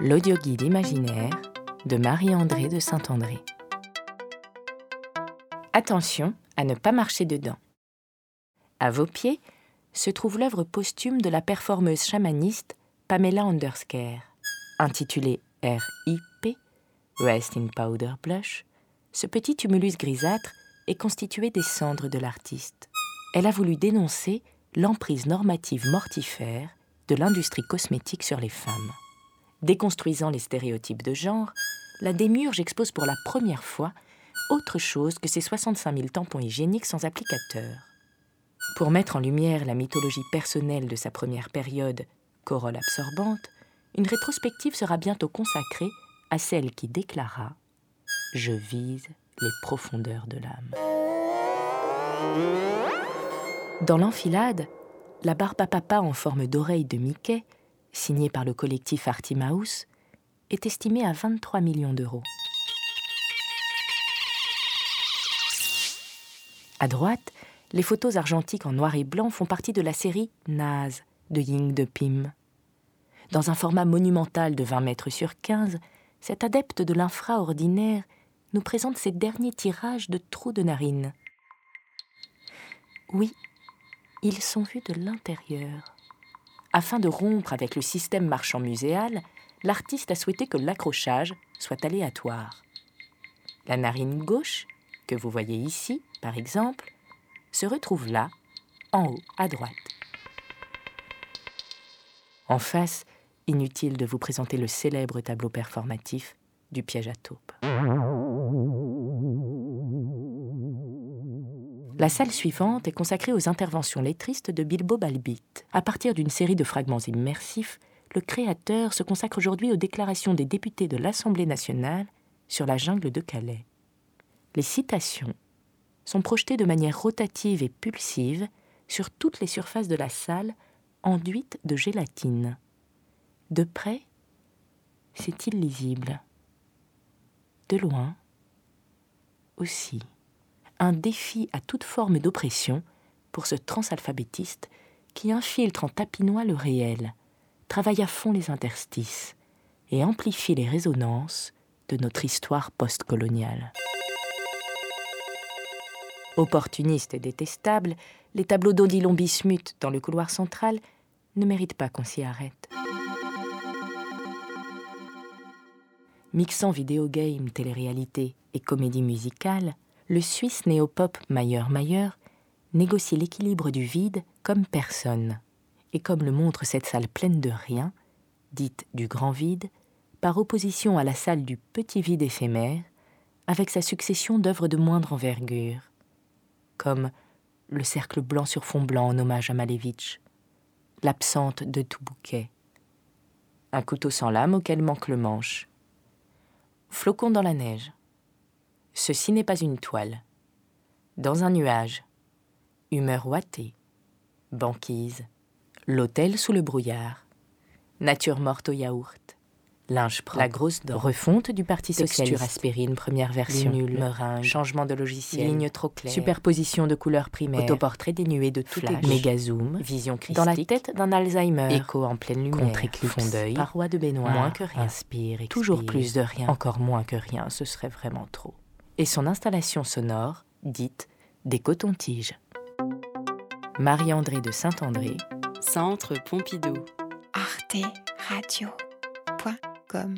L'audioguide imaginaire de Marie-André de Saint-André. Attention à ne pas marcher dedans. À vos pieds se trouve l'œuvre posthume de la performeuse chamaniste Pamela Andersker, intitulée RIP, Rest in Powder Blush. Ce petit tumulus grisâtre est constitué des cendres de l'artiste. Elle a voulu dénoncer l'emprise normative mortifère de l'industrie cosmétique sur les femmes. Déconstruisant les stéréotypes de genre, la démiurge expose pour la première fois autre chose que ses 65 000 tampons hygiéniques sans applicateur. Pour mettre en lumière la mythologie personnelle de sa première période, corolle absorbante, une rétrospective sera bientôt consacrée à celle qui déclara Je vise les profondeurs de l'âme. Dans l'enfilade, la barbe à papa en forme d'oreille de Mickey signé par le collectif Artimaus, est estimé à 23 millions d'euros. À droite, les photos argentiques en noir et blanc font partie de la série Naz de Ying de Pim. Dans un format monumental de 20 mètres sur 15, cet adepte de l'infraordinaire nous présente ses derniers tirages de trous de narines. Oui, ils sont vus de l'intérieur. Afin de rompre avec le système marchand muséal, l'artiste a souhaité que l'accrochage soit aléatoire. La narine gauche, que vous voyez ici, par exemple, se retrouve là, en haut à droite. En face, inutile de vous présenter le célèbre tableau performatif du piège à taupe. La salle suivante est consacrée aux interventions lettristes de Bilbo Balbit. À partir d'une série de fragments immersifs, le créateur se consacre aujourd'hui aux déclarations des députés de l'Assemblée nationale sur la jungle de Calais. Les citations sont projetées de manière rotative et pulsive sur toutes les surfaces de la salle enduites de gélatine. De près, c'est illisible. De loin, aussi un défi à toute forme d'oppression pour ce transalphabétiste qui infiltre en tapinois le réel, travaille à fond les interstices et amplifie les résonances de notre histoire postcoloniale. Opportunistes et détestables, les tableaux d'Odilon Bismuth dans le couloir central ne méritent pas qu'on s'y arrête. Mixant vidéogame, télé-réalité et comédie musicale, le Suisse néopop Mayer Mayer négocie l'équilibre du vide comme personne, et comme le montre cette salle pleine de rien, dite du grand vide, par opposition à la salle du petit vide éphémère, avec sa succession d'œuvres de moindre envergure, comme le cercle blanc sur fond blanc en hommage à Malevitch, l'absente de tout bouquet, un couteau sans lame auquel manque le manche, flocon dans la neige, Ceci n'est pas une toile. Dans un nuage. Humeur ouatée. Banquise. L'hôtel sous le brouillard. Nature morte au yaourt. Linge propre. La grosse dent. Refonte du Parti socialiste. aspirine, première version. Nul. Meringue. Changement de logiciel. Ligne trop claire. Superposition de couleurs primaires. Autoportrait dénué de tout Méga zoom. Vision christique. Dans la tête d'un Alzheimer. Écho en pleine lumière. Contre Fond d'œil. Paroi de baignoire. Moins que rien. Inspire, expire. Toujours plus de rien. Encore moins que rien. Ce serait vraiment trop et son installation sonore, dite des cotons-tiges. Marie-André de Saint-André, Centre Pompidou. arteradio.com